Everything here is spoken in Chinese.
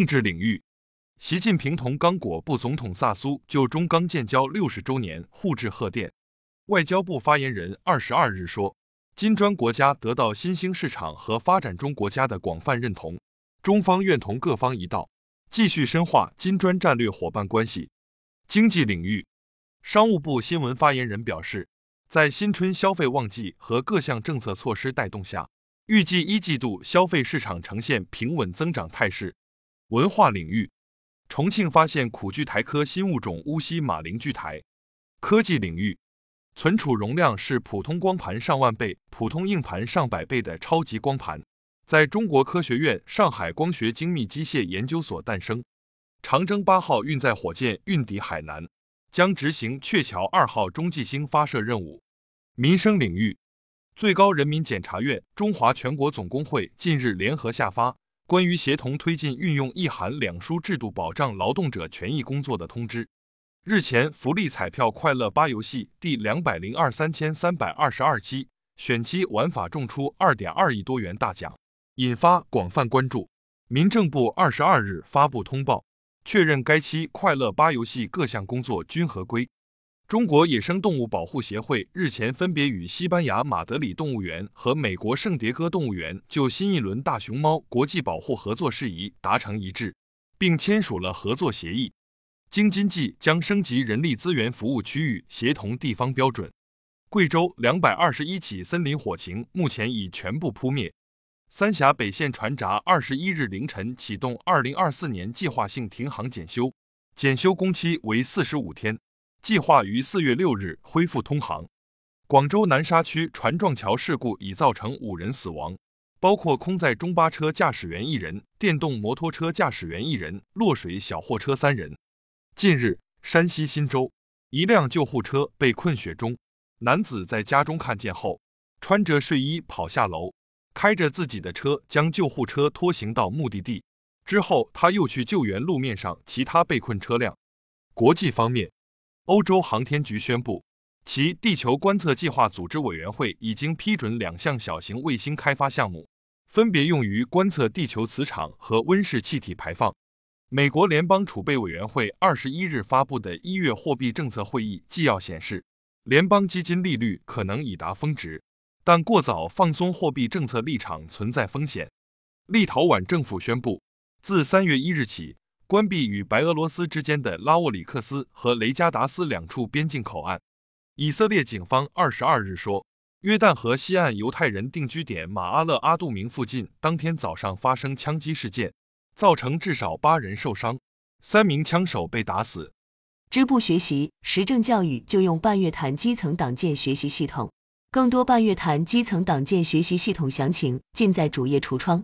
政治领域，习近平同刚果部总统萨苏就中刚建交六十周年互致贺电。外交部发言人二十二日说，金砖国家得到新兴市场和发展中国家的广泛认同，中方愿同各方一道，继续深化金砖战略伙伴关系。经济领域，商务部新闻发言人表示，在新春消费旺季和各项政策措施带动下，预计一季度消费市场呈现平稳增长态势。文化领域，重庆发现苦苣苔科新物种乌西马铃苣苔。科技领域，存储容量是普通光盘上万倍、普通硬盘上百倍的超级光盘，在中国科学院上海光学精密机械研究所诞生。长征八号运载火箭运抵海南，将执行鹊桥二号中继星发射任务。民生领域，最高人民检察院、中华全国总工会近日联合下发。关于协同推进运用一函两书制度保障劳动者权益工作的通知，日前福利彩票快乐八游戏第两百零二三千三百二十二期选期玩法中出二点二亿多元大奖，引发广泛关注。民政部二十二日发布通报，确认该期快乐八游戏各项工作均合规。中国野生动物保护协会日前分别与西班牙马德里动物园和美国圣迭戈动物园就新一轮大熊猫国际保护合作事宜达成一致，并签署了合作协议。京津冀将升级人力资源服务区域协同地方标准。贵州两百二十一起森林火情目前已全部扑灭。三峡北线船闸二十一日凌晨启动二零二四年计划性停航检修，检修工期为四十五天。计划于四月六日恢复通航。广州南沙区船撞桥事故已造成五人死亡，包括空载中巴车驾驶员一人、电动摩托车驾驶员一人、落水小货车三人。近日，山西忻州一辆救护车被困雪中，男子在家中看见后，穿着睡衣跑下楼，开着自己的车将救护车拖行到目的地。之后，他又去救援路面上其他被困车辆。国际方面。欧洲航天局宣布，其地球观测计划组织委员会已经批准两项小型卫星开发项目，分别用于观测地球磁场和温室气体排放。美国联邦储备委员会二十一日发布的一月货币政策会议纪要显示，联邦基金利率可能已达峰值，但过早放松货币政策立场存在风险。立陶宛政府宣布，自三月一日起。关闭与白俄罗斯之间的拉沃里克斯和雷加达斯两处边境口岸。以色列警方二十二日说，约旦河西岸犹太人定居点马阿勒阿杜明附近当天早上发生枪击事件，造成至少八人受伤，三名枪手被打死。支部学习实政教育就用半月谈基层党建学习系统，更多半月谈基层党建学习系统详情尽在主页橱窗。